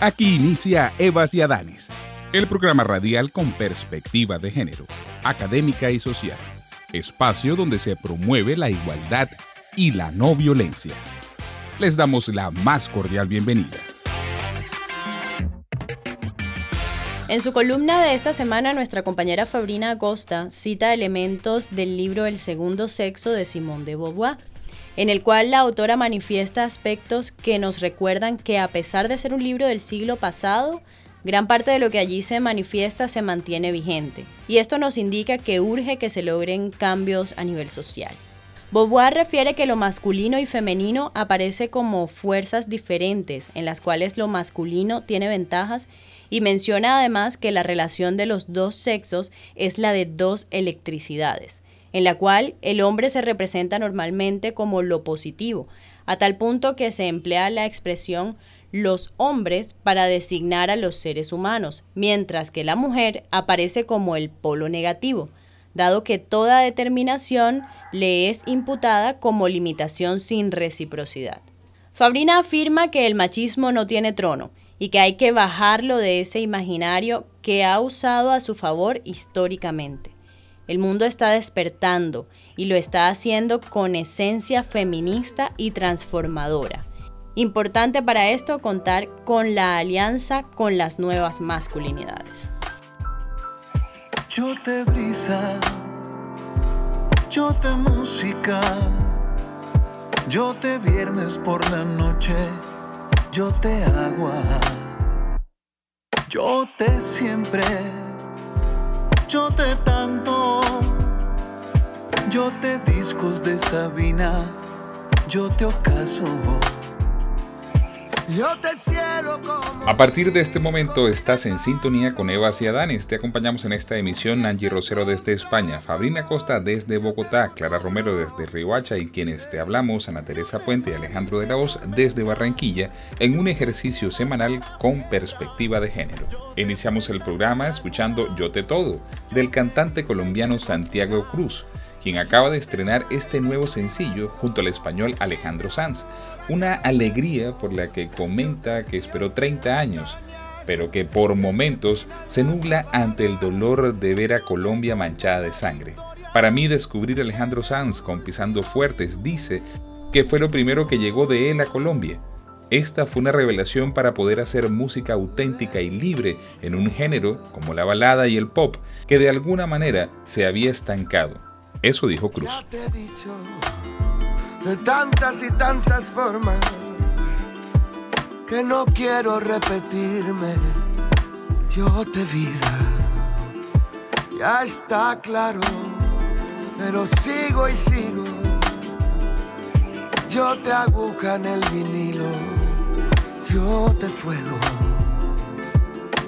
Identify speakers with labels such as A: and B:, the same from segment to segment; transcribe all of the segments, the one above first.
A: Aquí inicia Evas y Adanes, el programa radial con perspectiva de género, académica y social, espacio donde se promueve la igualdad y la no violencia. Les damos la más cordial bienvenida.
B: En su columna de esta semana, nuestra compañera Fabrina Acosta cita elementos del libro El segundo sexo de Simone de Beauvoir en el cual la autora manifiesta aspectos que nos recuerdan que a pesar de ser un libro del siglo pasado, gran parte de lo que allí se manifiesta se mantiene vigente. Y esto nos indica que urge que se logren cambios a nivel social. Beauvoir refiere que lo masculino y femenino aparece como fuerzas diferentes en las cuales lo masculino tiene ventajas y menciona además que la relación de los dos sexos es la de dos electricidades, en la cual el hombre se representa normalmente como lo positivo, a tal punto que se emplea la expresión los hombres para designar a los seres humanos, mientras que la mujer aparece como el polo negativo, dado que toda determinación le es imputada como limitación sin reciprocidad. Fabrina afirma que el machismo no tiene trono y que hay que bajarlo de ese imaginario que ha usado a su favor históricamente. El mundo está despertando y lo está haciendo con esencia feminista y transformadora. Importante para esto contar con la alianza con las nuevas masculinidades.
C: Yo te brisa, yo te música, yo te viernes por la noche, yo te agua, yo te siempre yo te tanto, yo te discos de Sabina, yo te ocaso. Yo te cielo.
A: A partir de este momento estás en sintonía con Eva y. Te acompañamos en esta emisión Angie Rosero desde España, Fabrina Costa desde Bogotá, Clara Romero desde Riohacha y quienes te hablamos, Ana Teresa Puente y Alejandro de la Hoz desde Barranquilla, en un ejercicio semanal con perspectiva de género. Iniciamos el programa escuchando Yo Te Todo, del cantante colombiano Santiago Cruz, quien acaba de estrenar este nuevo sencillo junto al español Alejandro Sanz. Una alegría por la que comenta que esperó 30 años, pero que por momentos se nubla ante el dolor de ver a Colombia manchada de sangre. Para mí descubrir a Alejandro Sanz con Pisando Fuertes dice que fue lo primero que llegó de él a Colombia esta fue una revelación para poder hacer música auténtica y libre en un género como la balada y el pop que de alguna manera se había estancado. Eso dijo Cruz.
C: de tantas y tantas formas que no quiero repetirme. Yo te vida, ya está claro, pero sigo y sigo. Yo te aguja en el vinilo yo te fuego.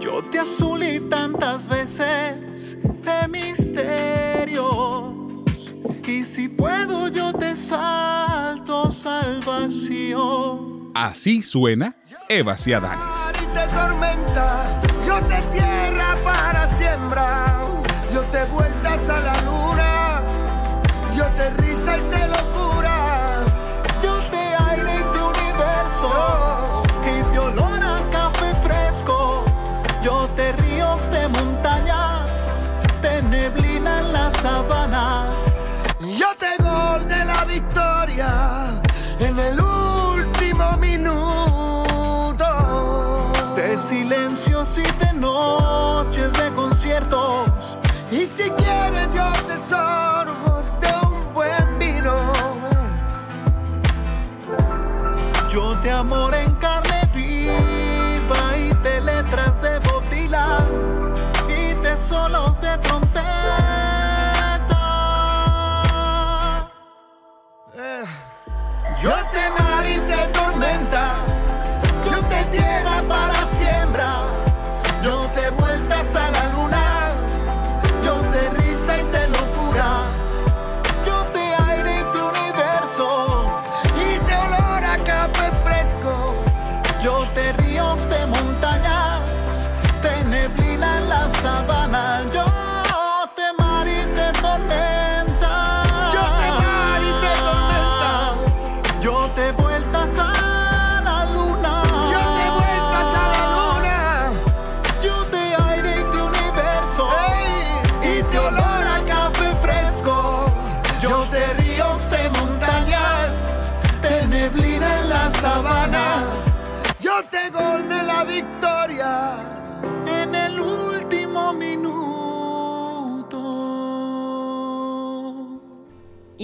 C: Yo te azulí tantas veces de misterios. Y si puedo, yo te salto salvación.
A: Así suena Eva Ciadanes.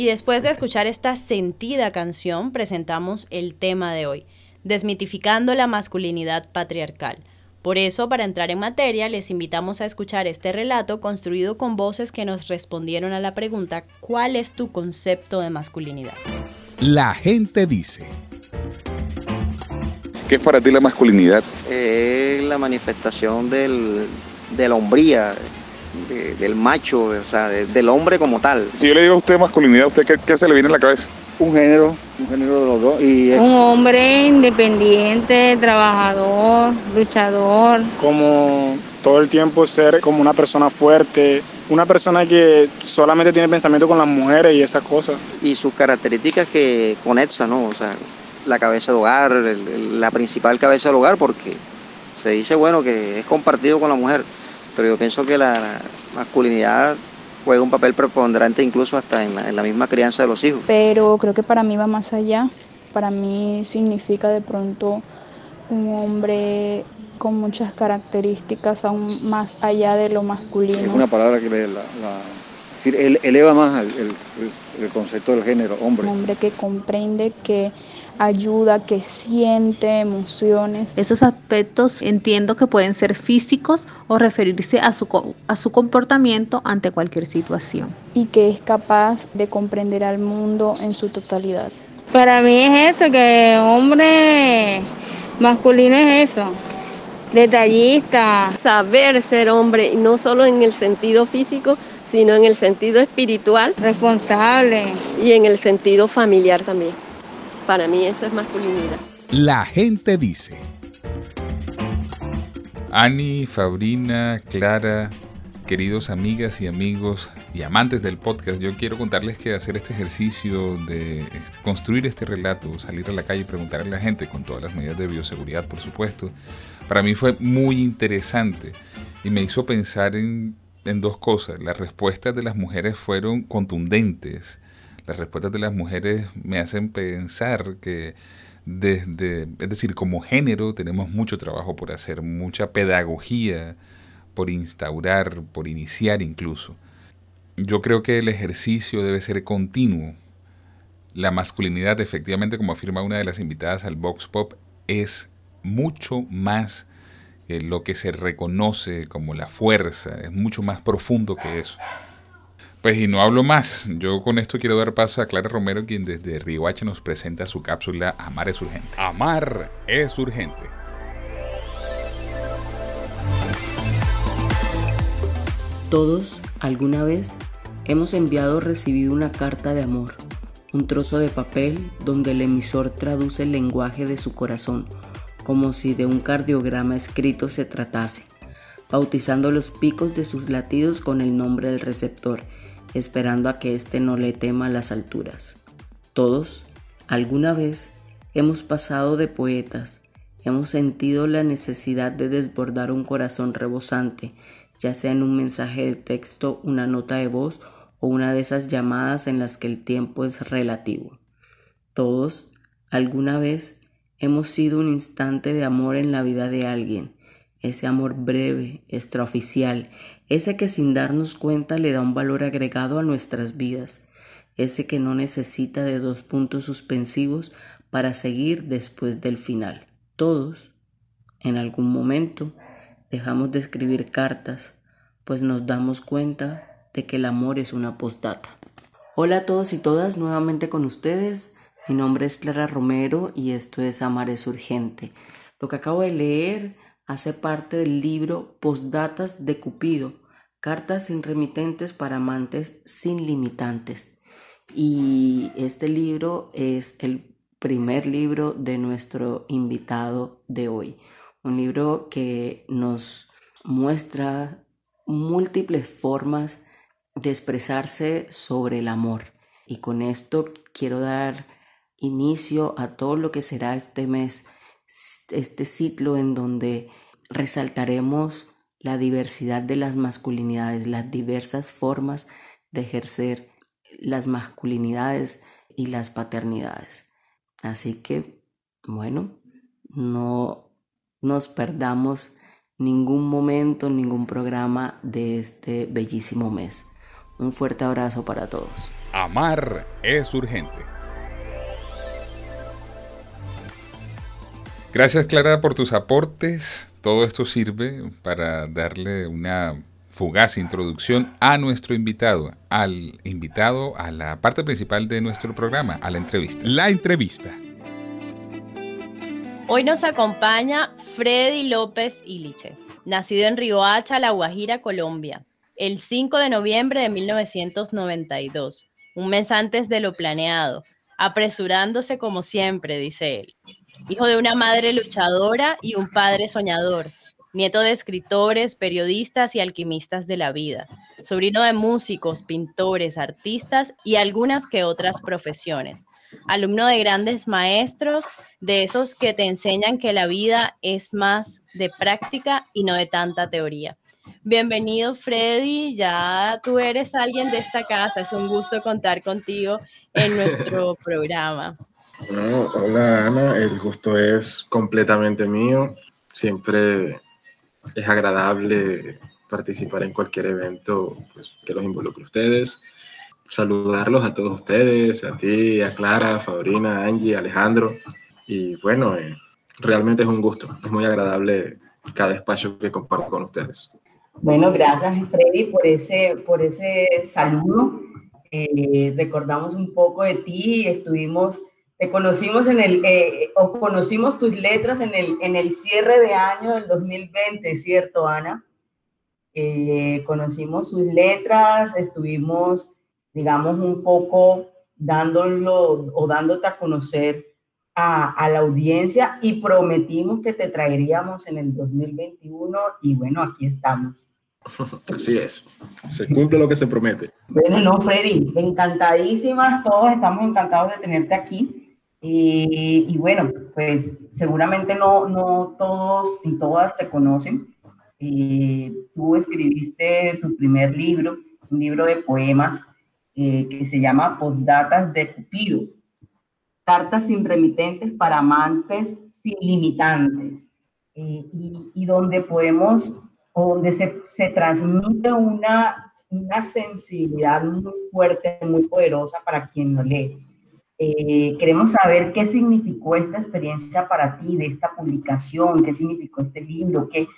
C: Y
D: después de escuchar esta sentida canción, presentamos el tema de hoy, desmitificando la masculinidad patriarcal. Por eso, para entrar en materia, les invitamos a escuchar este relato construido con voces que nos respondieron a la pregunta ¿cuál es tu concepto de masculinidad?
A: La gente dice.
E: ¿Qué es para ti la masculinidad?
F: es la manifestación del, de la hombría, de- del macho, o sea, de- del hombre como tal.
E: Si yo le digo a usted masculinidad, ¿a usted qué, qué se le viene en la cabeza?
G: un género, un género de los dos. Y es
H: Un hombre independiente, trabajador, luchador.
I: como todo el tiempo ser como una persona fuerte, una persona que solamente tiene pensamiento con las mujeres y esas cosas.
F: Y sus características que conecta, ¿no? O sea, la cabeza de hogar, el- el- la principal cabeza del hogar, porque se dice, bueno, que es compartido con la mujer, pero yo pienso que la masculinidad juega un papel preponderante incluso hasta en la, en la misma crianza de los hijos.
J: pero creo que para mí va más allá. Para mí significa de pronto un hombre con muchas características aún más allá de lo
G: es
J: masculino.
G: una palabra que le- la- la- es decir, ele- eleva más el- el concepto del género, hombre.
J: Un hombre que comprende, que ayuda, que siente emociones.
K: Esos aspectos entiendo que pueden ser físicos o referirse a su, co- a su comportamiento ante cualquier situación.
J: y que es capaz de comprender al mundo en su totalidad.
H: Para mí es eso, que hombre masculino es eso, detallista.
L: saber ser hombre, no solo en el sentido físico, sino en el sentido espiritual
H: Responsable.
L: y en el sentido familiar también. Para mí eso es masculinidad.
A: La gente dice. Ani, Fabrina, Clara, queridos amigas y amigos y amantes del podcast, yo quiero contarles que hacer este ejercicio de este, construir este relato, salir a la calle y preguntarle a la gente con todas las medidas de bioseguridad, por supuesto, para mí fue muy interesante y me hizo pensar en, en dos cosas. Las respuestas de las mujeres fueron contundentes. Las respuestas de las mujeres me hacen pensar que desde, es decir, como género tenemos mucho trabajo por hacer, mucha pedagogía por instaurar, por iniciar incluso. Yo creo que el ejercicio debe ser continuo. La masculinidad, efectivamente, como afirma una de las invitadas al Vox Pop, es mucho más lo que se reconoce como la fuerza, es mucho más profundo que eso. Pues y no hablo más, yo con esto quiero dar paso a Clara Romero, quien desde Riohacha nos presenta su cápsula Amar es urgente.
M: Amar es urgente.
N: Todos, alguna vez, hemos enviado o recibido una carta de amor, un trozo de papel donde el emisor traduce el lenguaje de su corazón, como si de un cardiograma escrito se tratase, bautizando los picos de sus latidos con el nombre del receptor, esperando a que éste no le tema las alturas. Todos, alguna vez, hemos pasado de poetas, hemos sentido la necesidad de desbordar un corazón rebosante, ya sea en un mensaje de texto, una nota de voz o una de esas llamadas en las que el tiempo es relativo. Todos, alguna vez, hemos sido un instante de amor en la vida de alguien, ese amor breve, extraoficial, ese que sin darnos cuenta le da un valor agregado a nuestras vidas, ese que no necesita de dos puntos suspensivos para seguir después del final. Todos, en algún momento, dejamos de escribir cartas, pues nos damos cuenta de que el amor es una postdata. Hola a todos y todas, nuevamente con ustedes. Mi nombre es Clara Romero y esto es Amar es Urgente. Lo que acabo de leer hace parte del libro Postdatas de Cupido, cartas sin remitentes para amantes sin limitantes. Y este libro es el primer libro de nuestro invitado de hoy. Un libro que nos muestra múltiples formas de expresarse sobre el amor. Y con esto quiero dar inicio a todo lo que será este mes, este ciclo en donde resaltaremos la diversidad de las masculinidades, las diversas formas de ejercer las masculinidades y las paternidades. Así que, bueno, no nos perdamos ningún momento, ningún programa de este bellísimo mes. Un fuerte abrazo para todos.
M: Amar es urgente.
A: Gracias Clara por tus aportes. Todo esto sirve para darle una fugaz introducción a nuestro invitado, al invitado a la parte principal de nuestro programa, a la entrevista.
M: La entrevista.
D: Hoy nos acompaña Freddy López Iliche, nacido en Riohacha, La Guajira, Colombia, el 5 de noviembre de 1992, un mes antes de lo planeado, apresurándose como siempre, dice él. Hijo de una madre luchadora y un padre soñador, nieto de escritores, periodistas y alquimistas de la vida, sobrino de músicos, pintores, artistas y algunas que otras profesiones alumno de grandes maestros, de esos que te enseñan que la vida es más de práctica y no de tanta teoría. Bienvenido Freddy, ya tú eres alguien de esta casa, es un gusto contar contigo en nuestro programa.
O: Hola Ana, el gusto es completamente mío, siempre es agradable participar en cualquier evento pues, que los involucre ustedes saludarlos a todos ustedes, a ti, a Clara, a Fabrina, a Angie, a Alejandro. Y bueno, eh, realmente es un gusto, es muy agradable cada espacio que comparto con ustedes.
P: Bueno, gracias Freddy por ese, por ese saludo. Eh, recordamos un poco de ti, estuvimos, te conocimos en el, eh, o conocimos tus letras en el, en el cierre de año del 2020, ¿cierto, Ana? conocimos sus letras, estuvimos digamos, un poco dándolo o dándote a conocer a, a, la audiencia y prometimos que te traeríamos en el 2021 y bueno, aquí estamos.
O: Así es, se cumple lo que se promete.
P: Bueno, no, Freddy, encantadísimas, todos estamos encantados de tenerte aquí. Y, bueno, pues seguramente no, no todos y todas te conocen. Eh, tú escribiste tu primer libro, un libro de poemas eh, que se llama Postdatas de Cupido, cartas sin remitentes para amantes sin limitantes, eh, y, y, donde podemos, donde se, se transmite una, una sensibilidad muy fuerte, muy poderosa para quien lo lee. Eh, queremos saber qué significó esta experiencia para ti de esta publicación, qué significó este libro, qué,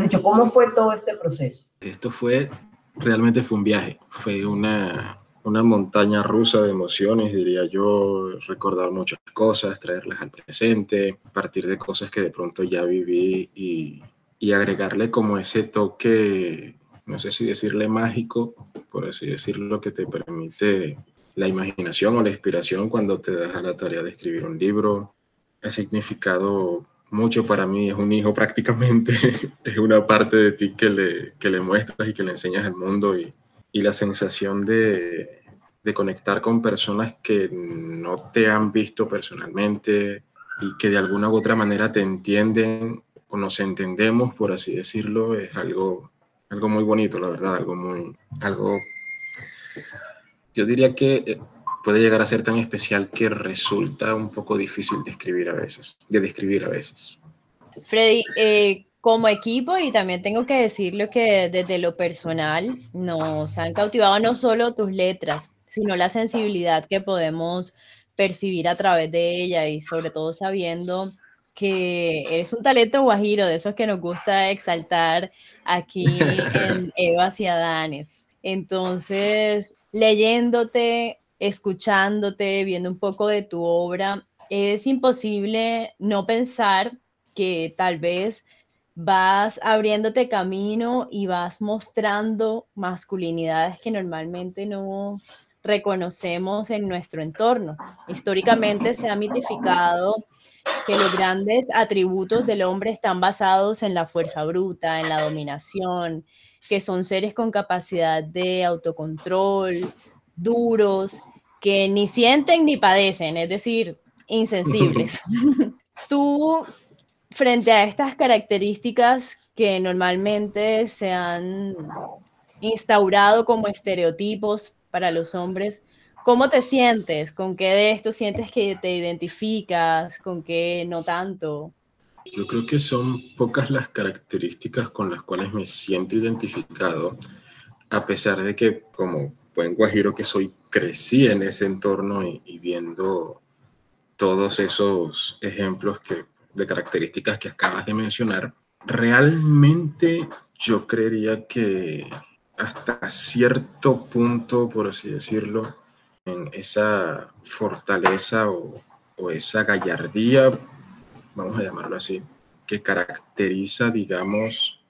P: dicho, cómo fue todo este proceso.
O: Esto fue, realmente fue un viaje, fue una, una montaña rusa de emociones, diría yo, recordar muchas cosas, traerlas al presente, partir de cosas que de pronto ya viví y, y agregarle como ese toque, no sé si decirle mágico, por así decirlo, que te permite la imaginación o la inspiración cuando te das a la tarea de escribir un libro. Ha significado mucho para mí, es un hijo prácticamente, es una parte de ti que le, que le muestras y que le enseñas al mundo y, y la sensación de, de, conectar con personas que no te han visto personalmente y que de alguna u otra manera te entienden o nos entendemos, por así decirlo, es algo, algo muy bonito, la verdad, algo muy, algo, yo diría que eh, puede llegar a ser tan especial que resulta un poco difícil de escribir a veces, de describir a veces.
D: Freddy, eh, como equipo y también tengo que decirlo que desde lo personal nos han cautivado no solo tus letras, sino la sensibilidad que podemos percibir a través de ella y sobre todo sabiendo que eres un talento guajiro, de esos que nos gusta exaltar aquí en Evas y Adanes. Entonces, leyéndote, escuchándote, viendo un poco de tu obra, es imposible no pensar que tal vez vas abriéndote camino y vas mostrando masculinidades que normalmente no reconocemos en nuestro entorno. Históricamente se ha mitificado que los grandes atributos del hombre están basados en la fuerza bruta, en la dominación, que son seres con capacidad de autocontrol, duros, que ni sienten ni padecen, es decir, insensibles. Tú, frente a estas características que normalmente se han instaurado como estereotipos para los hombres, ¿cómo te sientes? ¿Con qué de esto sientes que te identificas? ¿Con qué no tanto?
O: Yo creo que son pocas las características con las cuales me siento identificado, a pesar de que como buen guajiro que soy, crecí en ese entorno y, viendo todos esos ejemplos que, de características que acabas de mencionar, realmente yo creería que hasta cierto punto, por así decirlo, en esa fortaleza o, esa gallardía, vamos a llamarlo así, que caracteriza, digamos,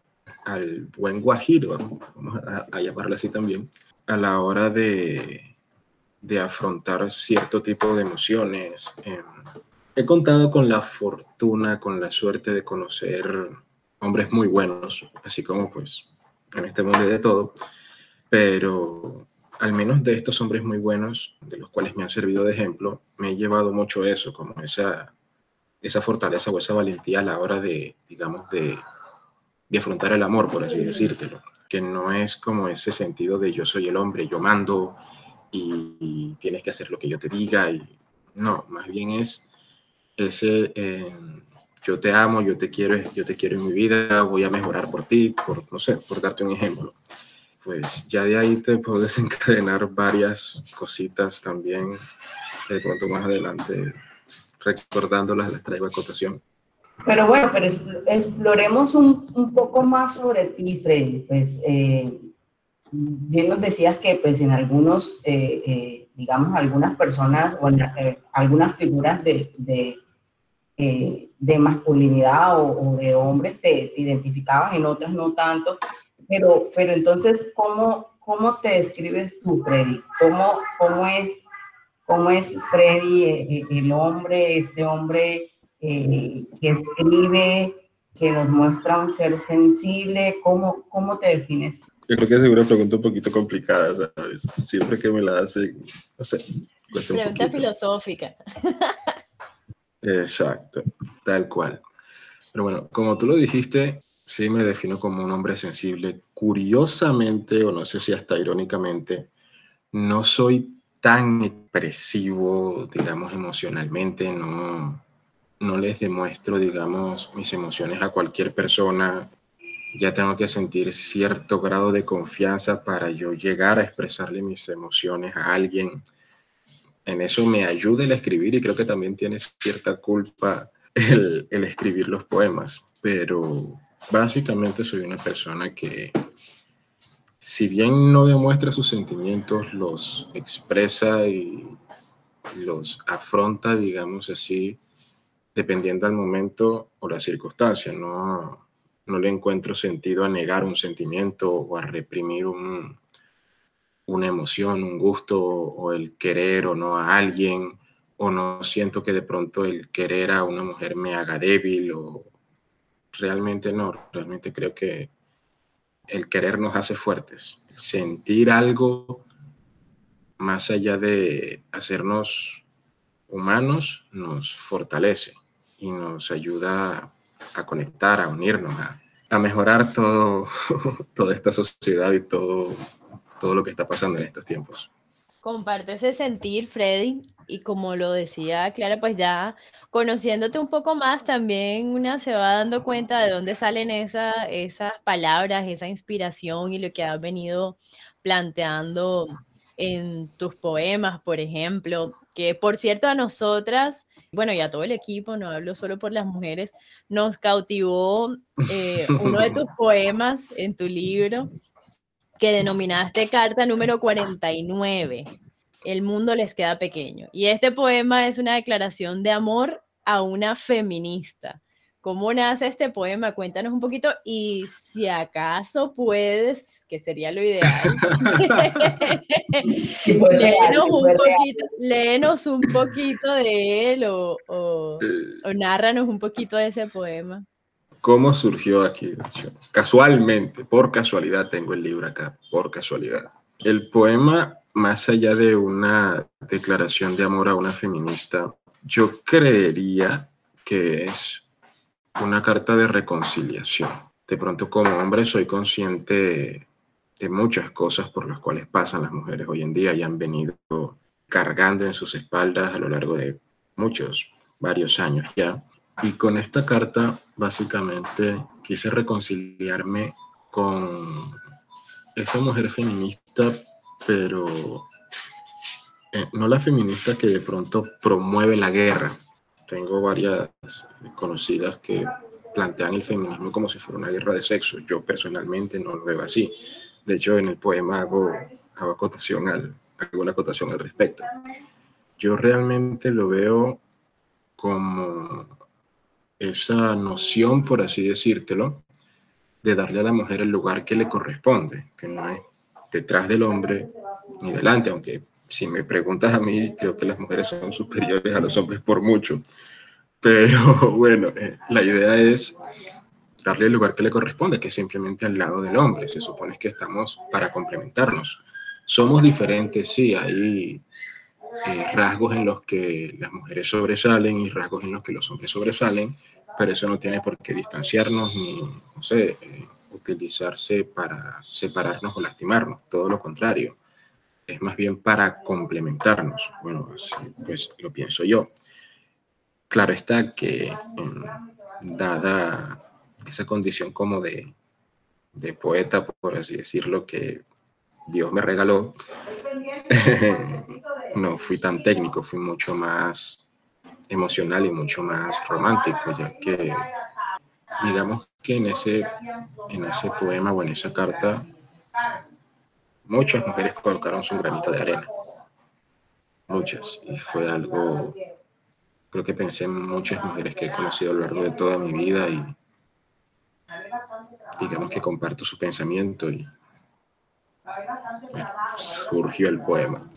O: al buen guajiro, vamos a, llamarlo así también, a la hora de, de afrontar cierto tipo de emociones. Em, he contado con la fortuna, con la suerte de conocer hombres muy buenos, así como pues en este mundo de todo, pero al menos de estos hombres muy buenos, de los cuales me han servido de ejemplo, me he llevado mucho eso, como esa, esa fortaleza o esa valentía a la hora de, digamos, de, de afrontar el amor, por así decírtelo, que no es como ese sentido de yo soy el hombre, yo mando y, tienes que hacer lo que yo te diga, y no, más bien es ese... Eh, yo te amo, yo te quiero, yo te quiero en mi vida, voy a mejorar por ti, por, no sé, por darte un ejemplo. Pues ya de ahí te puedo desencadenar varias cositas también, de pronto más adelante, recordándolas, las traigo a cotación.
P: Pero bueno, pero exploremos un, un poco más sobre ti, Freddy. Pues eh, bien nos decías que pues en algunos, eh, eh, digamos, algunas personas o en, algunas figuras de, de eh, de masculinidad o, de hombres te, identificabas, en otras no tanto, pero, pero entonces, ¿cómo, ¿cómo te describes tú, Freddy? ¿Cómo, cómo, es, cómo es Freddy, eh, eh, el hombre, este hombre que escribe, que nos muestra un ser sensible? ¿Cómo, cómo te defines?
O: Yo creo que es una pregunta un poquito complicada, ¿sabes? Siempre que me la hacen, no sé.
D: Pregunta filosófica.
O: Exacto, tal cual. Pero bueno, como tú lo dijiste, sí me defino como un hombre sensible. Curiosamente, o no sé si hasta irónicamente, no soy tan expresivo, digamos, emocionalmente, no, no les demuestro, digamos, mis emociones a cualquier persona. Ya tengo que sentir cierto grado de confianza para yo llegar a expresarle mis emociones a alguien en eso me ayuda el escribir y creo que también tiene cierta culpa el, escribir los poemas, pero básicamente soy una persona que si bien no demuestra sus sentimientos, los expresa y los afronta, digamos así, dependiendo del momento o la circunstancia. No, no le encuentro sentido a negar un sentimiento o a reprimir un, una emoción, un gusto o el querer o no a alguien, o no siento que de pronto el querer a una mujer me haga débil o realmente no, realmente creo que el querer nos hace fuertes. Sentir algo más allá de hacernos humanos nos fortalece y nos ayuda a conectar, a unirnos, a, a mejorar todo, toda esta sociedad y todo todo lo que está pasando en estos tiempos.
D: Comparto ese sentir, Freddy, y como lo decía Clara, pues ya conociéndote un poco más, también una se va dando cuenta de dónde salen esa, esas palabras, esa inspiración y lo que has venido planteando en tus poemas, por ejemplo, que por cierto a nosotras, bueno, y a todo el equipo, no hablo solo por las mujeres, nos cautivó eh, uno de tus poemas en tu libro, que denominaste carta número 49. El mundo les queda pequeño. Y este poema es una declaración de amor a una feminista. ¿Cómo nace este poema? Cuéntanos un poquito y si acaso puedes, que sería lo ideal, léenos, un poquito, léenos, un poquito, de él o, o, o nárranos un poquito de ese poema.
O: ¿Cómo surgió aquí? Casualmente, por casualidad tengo el libro acá, por casualidad. El poema más allá de una declaración de amor a una feminista, yo creería que es una carta de reconciliación. De pronto como hombre soy consciente de muchas cosas por las cuales pasan las mujeres hoy en día y han venido cargando en sus espaldas a lo largo de muchos, varios años ya. Y con esta carta básicamente quise reconciliarme con esa mujer feminista, pero eh, no la feminista que de pronto promueve la guerra. Tengo varias conocidas que plantean el feminismo como si fuera una guerra de sexo. Yo personalmente no lo veo así. De hecho, en el poema hago, hago acotación al, alguna acotación al respecto. Yo realmente lo veo como esa noción, por así decírtelo, de darle a la mujer el lugar que le corresponde, que no es detrás del hombre ni delante, aunque si me preguntas a mí, creo que las mujeres son superiores a los hombres por mucho. Pero bueno, eh, la idea es darle el lugar que le corresponde, que es simplemente al lado del hombre. Se supone que estamos para complementarnos. Somos diferentes, sí, hay eh, rasgos en los que las mujeres sobresalen y rasgos en los que los hombres sobresalen, pero eso no tiene por qué distanciarnos ni, no sé, eh, utilizarse para separarnos o lastimarnos, todo lo contrario es más bien para complementarnos. Bueno, pues lo pienso yo. Claro está que dada esa condición como de, de poeta, por así decirlo, que Dios me regaló, no fui tan técnico, fui mucho más emocional y mucho más romántico, ya que digamos que en ese, en ese poema o en esa carta muchas mujeres colocaron su granito de arena. Muchas. Y fue algo, creo que pensé en muchas mujeres que he conocido a lo largo de toda mi vida y digamos que comparto su pensamiento y surgió el poema.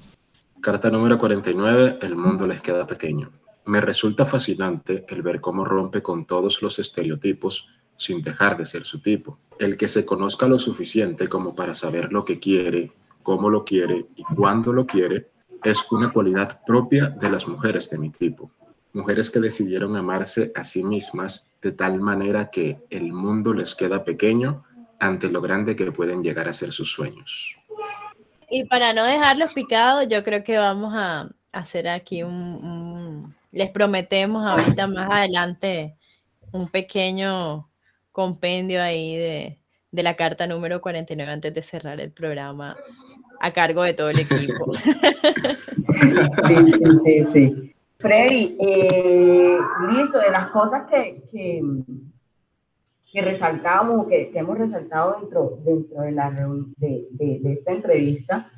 O: Carta número 49, El mundo les queda pequeño. Me resulta fascinante el ver cómo rompe con todos los estereotipos sin dejar de ser su tipo. El que se conozca lo suficiente como para saber lo que quiere, cómo lo quiere y cuándo lo quiere, es una cualidad propia de las mujeres de mi tipo. Mujeres que decidieron amarse a sí mismas de tal manera que el mundo les queda pequeño ante lo grande que pueden llegar a ser sus sueños.
D: Y para no dejarlos picados, yo creo que vamos a hacer aquí un les prometemos ahorita más adelante un pequeño compendio ahí de, la carta número 49 antes de cerrar el programa a cargo de todo el equipo.
P: Sí, sí, sí. Freddy, eh, listo, de las cosas que, que, que resaltamos, que, hemos resaltado dentro, dentro de, la, de, de, esta entrevista,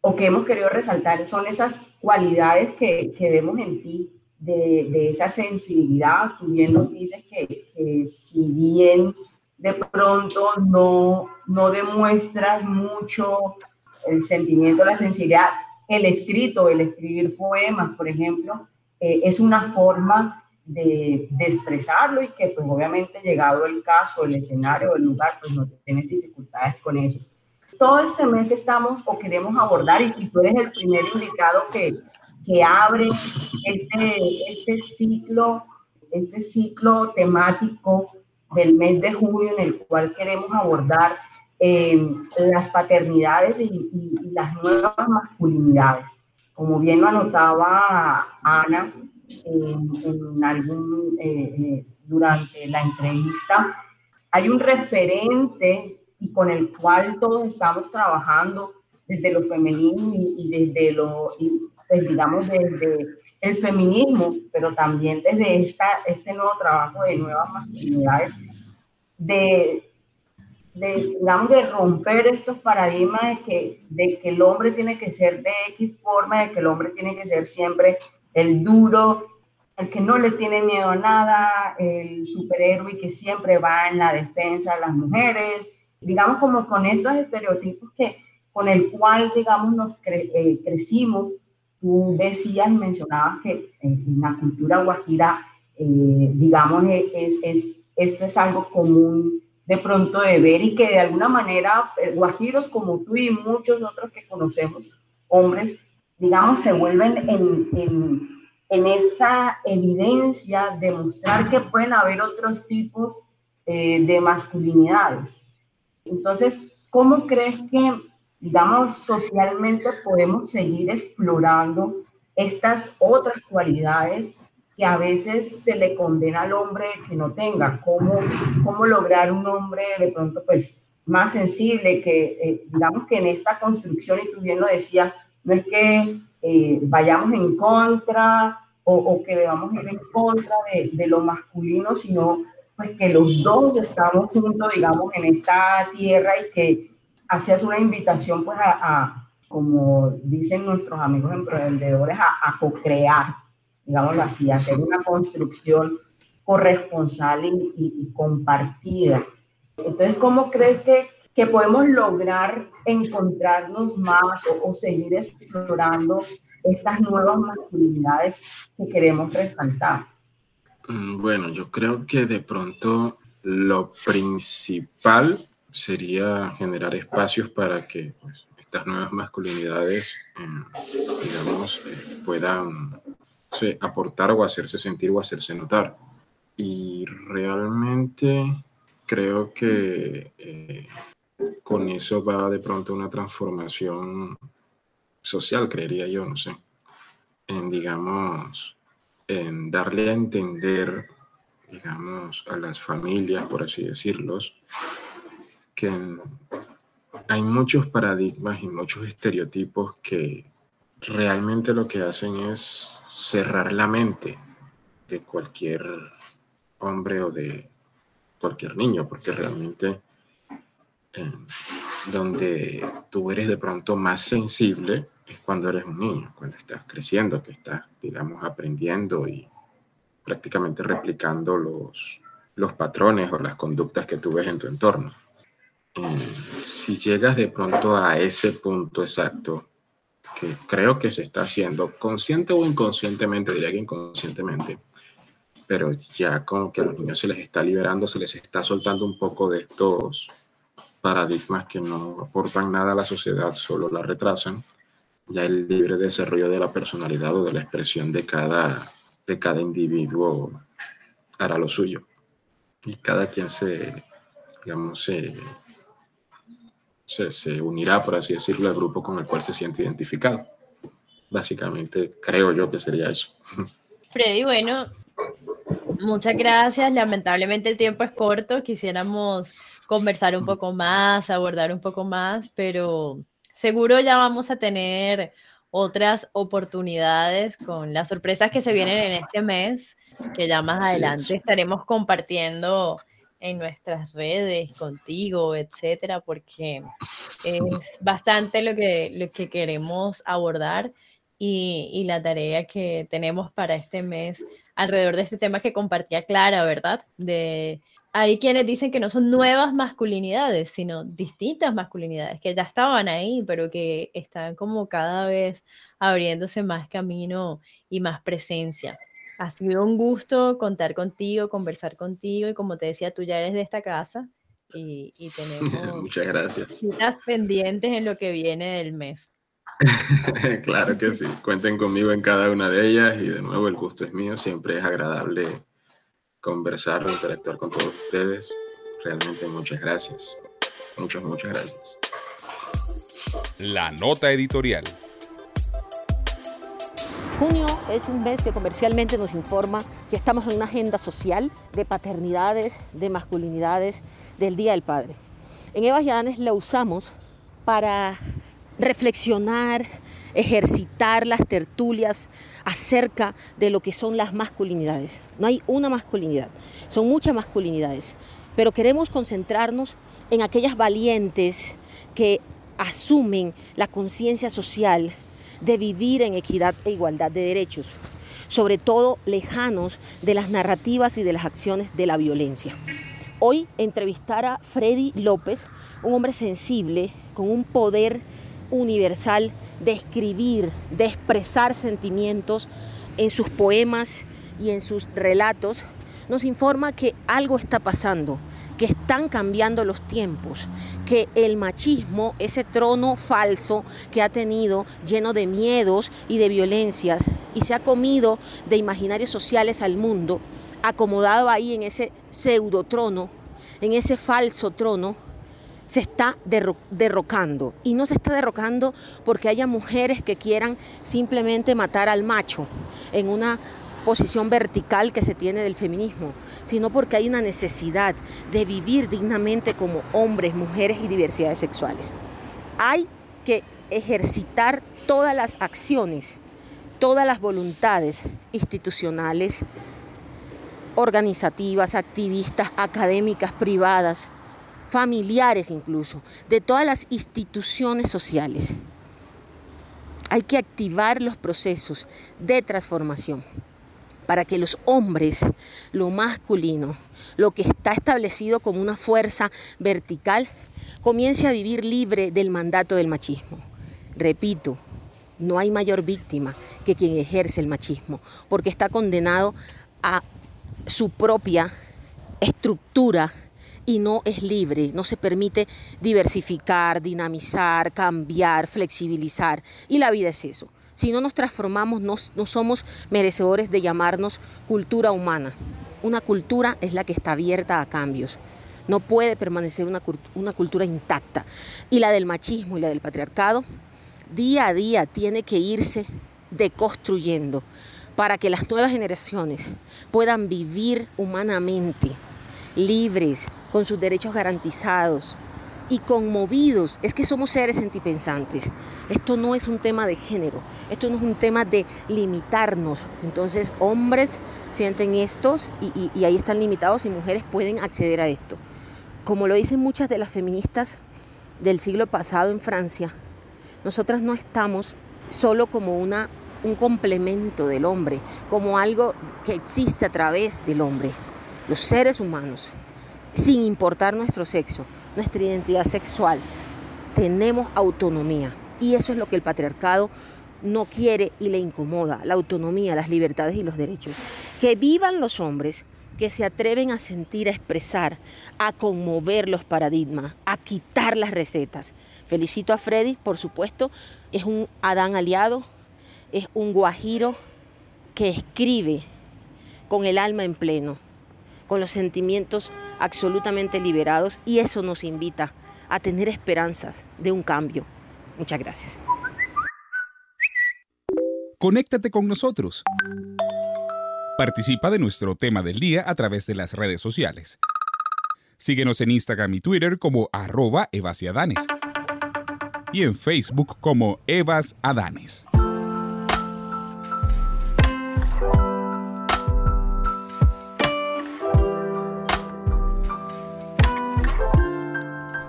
P: o que hemos querido resaltar, son esas cualidades que, que vemos en ti, de, esa sensibilidad. Tú bien nos dices que, si bien de pronto no, no demuestras mucho el sentimiento, la sensibilidad, el escrito, el escribir poemas, por ejemplo, eh, es una forma de, expresarlo y que pues obviamente llegado el caso, el escenario, el lugar, pues no tienes dificultades con eso. Todo este mes estamos o queremos abordar y, tú eres el primer invitado que, que abre este, este ciclo, este ciclo temático del mes de junio en el cual queremos abordar eh, las paternidades y, las nuevas masculinidades. Como bien lo anotaba Ana en, algún, eh, eh, durante la entrevista, hay un referente y con el cual todos estamos trabajando desde lo femenino y, desde lo, pues, digamos, desde el feminismo, pero también desde esta, este nuevo trabajo de nuevas masculinidades, de, de, digamos, de romper estos paradigmas de que, de que el hombre tiene que ser de X forma, de que el hombre tiene que ser siempre el duro, el que no le tiene miedo a nada, el superhéroe que siempre va en la defensa de las mujeres, digamos como con esos estereotipos que, con el cual, digamos, nos eh, crecimos Tú decías y mencionabas que en la cultura guajira, eh, digamos, e, es, es, esto es algo común de pronto de ver y que de alguna manera eh, guajiros como tú y muchos otros que conocemos, hombres, digamos, se vuelven en, en, en esa evidencia de mostrar que pueden haber otros tipos eh, de masculinidades. Entonces, ¿cómo crees que, digamos, socialmente podemos seguir explorando estas otras cualidades que a veces se le condena al hombre que no tenga? ¿Cómo, cómo lograr un hombre de pronto, pues, más sensible, que eh, digamos que en esta construcción, y tú bien lo decías, no es que eh, vayamos en contra o, o, que debamos ir en contra de, de, lo masculino, sino pues que los dos estamos juntos, digamos, en esta tierra y que hacías una invitación pues a, a como dicen nuestros amigos emprendedores, a, a co-crear, digámoslo así, a hacer una construcción corresponsal y, y, y compartida. Entonces, ¿cómo crees que, que podemos lograr encontrarnos más o, o, seguir explorando estas nuevas masculinidades que queremos resaltar?
O: Mm, bueno, yo creo que de pronto lo principal sería generar espacios para que pues, estas nuevas masculinidades, eh, digamos, eh, puedan aportar o hacerse sentir o hacerse notar. Y realmente creo que eh, con eso va de pronto una transformación social, creería yo, no sé, en, digamos, en darle a entender, digamos, a las familias, por así decirlos, que hay muchos paradigmas y muchos estereotipos que realmente lo que hacen es cerrar la mente de cualquier hombre o de cualquier niño, porque realmente eh, donde tú eres de pronto más sensible es cuando eres un niño, cuando estás creciendo, que estás, digamos, aprendiendo y prácticamente replicando los, los patrones o las conductas que tú ves en tu entorno. Eh, si llegas de pronto a ese punto exacto, que creo que se está haciendo, consciente o inconscientemente, diría que inconscientemente, pero ya como que a los niños se les está liberando, se les está soltando un poco de estos paradigmas que no aportan nada a la sociedad, solo la retrasan, ya el libre desarrollo de la personalidad o de la expresión de cada, de cada individuo hará lo suyo. Y cada quien se, digamos, se, se, se unirá, por así decirlo, al grupo con el cual se siente identificado. Básicamente, creo yo que sería eso.
D: Freddy, bueno, muchas gracias. Lamentablemente el tiempo es corto. Quisiéramos conversar un poco más, abordar un poco más, pero seguro ya vamos a tener otras oportunidades con las sorpresas que se vienen en este mes, que ya más sí, adelante estaremos compartiendo en nuestras redes contigo, etcétera, porque es bastante lo que, lo que queremos abordar y, y, la tarea que tenemos para este mes alrededor de este tema que compartía Clara, ¿verdad? De hay quienes dicen que no son nuevas masculinidades, sino distintas masculinidades, que ya estaban ahí, pero que están como cada vez abriéndose más camino y más presencia. Ha sido un gusto contar contigo, conversar contigo y como te decía, tú ya eres de esta casa y, y tenemos
O: Muchas gracias.
D: citas pendientes en lo que viene del mes.
O: claro que sí, cuenten conmigo en cada una de ellas y de nuevo el gusto es mío, siempre es agradable conversar, interactuar con todos ustedes. Realmente muchas gracias. Muchas, muchas gracias.
M: La nota editorial.
Q: Junio es un mes que comercialmente nos informa que estamos en una agenda social de paternidades, de masculinidades, del Día del Padre. En Evas y Adanes la usamos para reflexionar, ejercitar las tertulias acerca de lo que son las masculinidades. No hay una masculinidad, son muchas masculinidades, pero queremos concentrarnos en aquellas valientes que asumen la conciencia social de vivir en equidad e igualdad de derechos, sobre todo lejanos de las narrativas y de las acciones de la violencia. Hoy entrevistar a Freddy López, un hombre sensible, con un poder universal de escribir, de expresar sentimientos en sus poemas y en sus relatos, nos informa que algo está pasando, que están cambiando los tiempos, que el machismo, ese trono falso que ha tenido lleno de miedos y de violencias y se ha comido de imaginarios sociales al mundo, acomodado ahí en ese pseudo trono, en ese falso trono, se está derrocando. Y no se está derrocando porque haya mujeres que quieran simplemente matar al macho en una posición vertical que se tiene del feminismo, sino porque hay una necesidad de vivir dignamente como hombres, mujeres y diversidades sexuales. Hay que ejercitar todas las acciones, todas las voluntades institucionales, organizativas, activistas, académicas, privadas, familiares incluso, de todas las instituciones sociales. Hay que activar los procesos de transformación para que los hombres, lo masculino, lo que está establecido como una fuerza vertical, comience a vivir libre del mandato del machismo. Repito, no hay mayor víctima que quien ejerce el machismo, porque está condenado a su propia estructura y no es libre, no se permite diversificar, dinamizar, cambiar, flexibilizar. Y la vida es eso. Si no nos transformamos, no, somos merecedores de llamarnos cultura humana. Una cultura es la que está abierta a cambios. No puede permanecer una, una cultura intacta. Y la del machismo y la del patriarcado, día a día tiene que irse deconstruyendo para que las nuevas generaciones puedan vivir humanamente, libres, con sus derechos garantizados y conmovidos. Es que somos seres sentipensantes. Esto no es un tema de género, esto no es un tema de limitarnos. Entonces hombres sienten estos y, y ahí están limitados y mujeres pueden acceder a esto. Como lo dicen muchas de las feministas del siglo pasado en Francia, nosotras no estamos solo como una, un complemento del hombre, como algo que existe a través del hombre. Los seres humanos sin importar nuestro sexo, nuestra identidad sexual, tenemos autonomía. Y eso es lo que el patriarcado no quiere y le incomoda, la autonomía, las libertades y los derechos. Que vivan los hombres que se atreven a sentir, a expresar, a conmover los paradigmas, a quitar las recetas. Felicito a Freddy, por supuesto, es un Adán aliado, es un guajiro que escribe con el alma en pleno, con los sentimientos absolutamente liberados y eso nos invita a tener esperanzas de un cambio. Muchas gracias.
M: Conéctate con nosotros. Participa de nuestro tema del día a través de las redes sociales. Síguenos en Instagram y Twitter como arroba evasiadanes y en Facebook como Evas Adanes.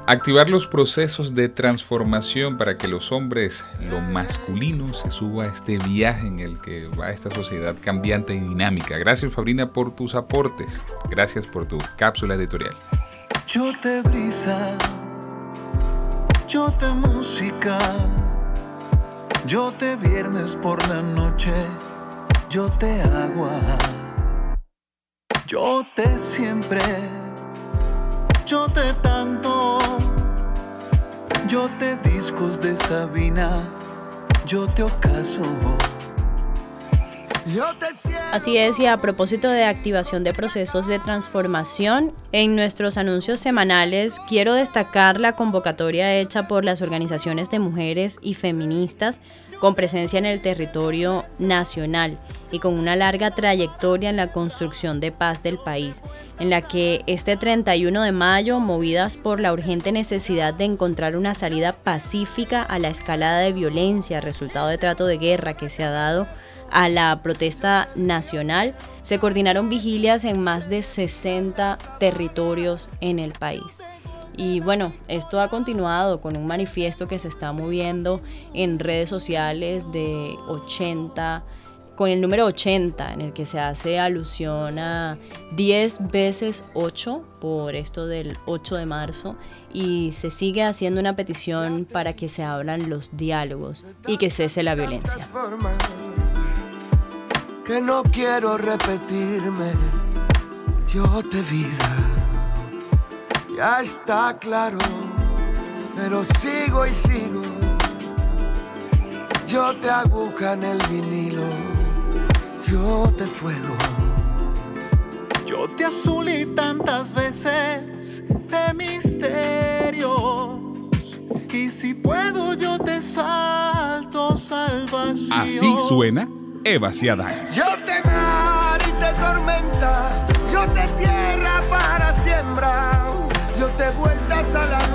A: Activar los procesos de transformación para que los hombres, lo masculino, se suba a este viaje en el que va esta sociedad cambiante y dinámica. Gracias Fabrina por tus aportes. Gracias por tu cápsula editorial.
C: Yo te brisa, yo te música, yo te viernes por la noche, yo te agua, yo te siempre yo te tanto, yo te discos de Sabina, yo te ocaso.
B: Así es, y a propósito de activación de procesos de transformación, en nuestros anuncios semanales quiero destacar la convocatoria hecha por las organizaciones de mujeres y feministas con presencia en el territorio nacional y con una larga trayectoria en la construcción de paz del país, en la que este 31 de mayo, movidas por la urgente necesidad de encontrar una salida pacífica a la escalada de violencia resultado de trato de guerra que se ha dado a la protesta nacional, se coordinaron vigilias en más de 60 territorios en el país. Y bueno, esto ha continuado con un manifiesto que se está moviendo en redes sociales de 80, con el número 80, en el que se hace alusión a 10 veces 8 por esto del 8 de marzo y se sigue haciendo una petición para que se abran los diálogos y que cese la violencia
C: que no quiero repetirme. Yo te vida,
R: ya está claro, pero sigo y sigo. Yo te aguja en el vinilo, yo te fuego.
S: Yo te azulí tantas veces de misterios. Y si puedo, yo te salto salvación.
M: Así suena Eva Ciadán.
R: Yo te yo te vueltas a la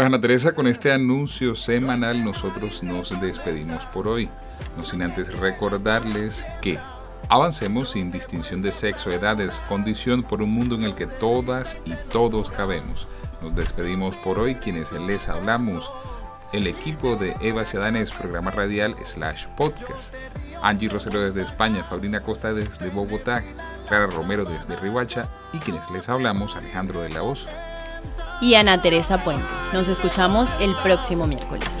A: Pues Ana Teresa, con este anuncio semanal nosotros nos despedimos por hoy. No sin antes recordarles que avancemos sin distinción de sexo, edades, condición por un mundo en el que todas y todos cabemos. Nos despedimos por hoy quienes les hablamos. El equipo de Eva Ciadanes, programa radial slash podcast. Angie Rosero desde España, Fabrina Costa desde Bogotá, Clara Romero desde Rihuacha y quienes les hablamos, Alejandro de la Voz.
C: Y Ana Teresa Puente. Nos escuchamos el próximo miércoles.